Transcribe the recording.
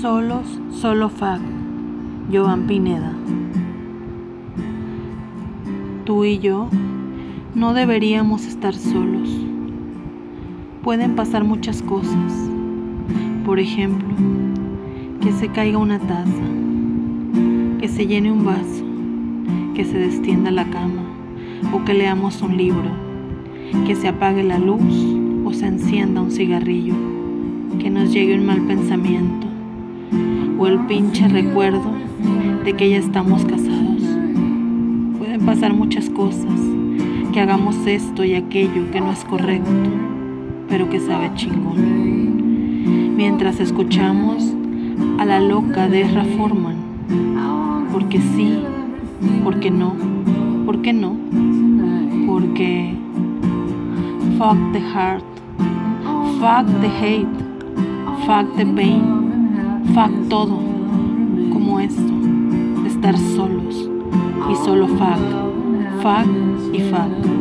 Solos, solo Fag, Joan Pineda. Tú y yo no deberíamos estar solos. Pueden pasar muchas cosas. Por ejemplo, que se caiga una taza, que se llene un vaso, que se destienda la cama o que leamos un libro, que se apague la luz o se encienda un cigarrillo, que nos llegue un mal pensamiento o el pinche recuerdo de que ya estamos casados. Pueden pasar muchas cosas, que hagamos esto y aquello que no es correcto, pero que sabe chingón. Mientras escuchamos a la loca de Ezra Forman, porque sí, porque no, porque no, porque fuck the heart, fuck the hate, fuck the pain. Fuck todo, como esto, estar solos y solo fuck, fuck y fuck.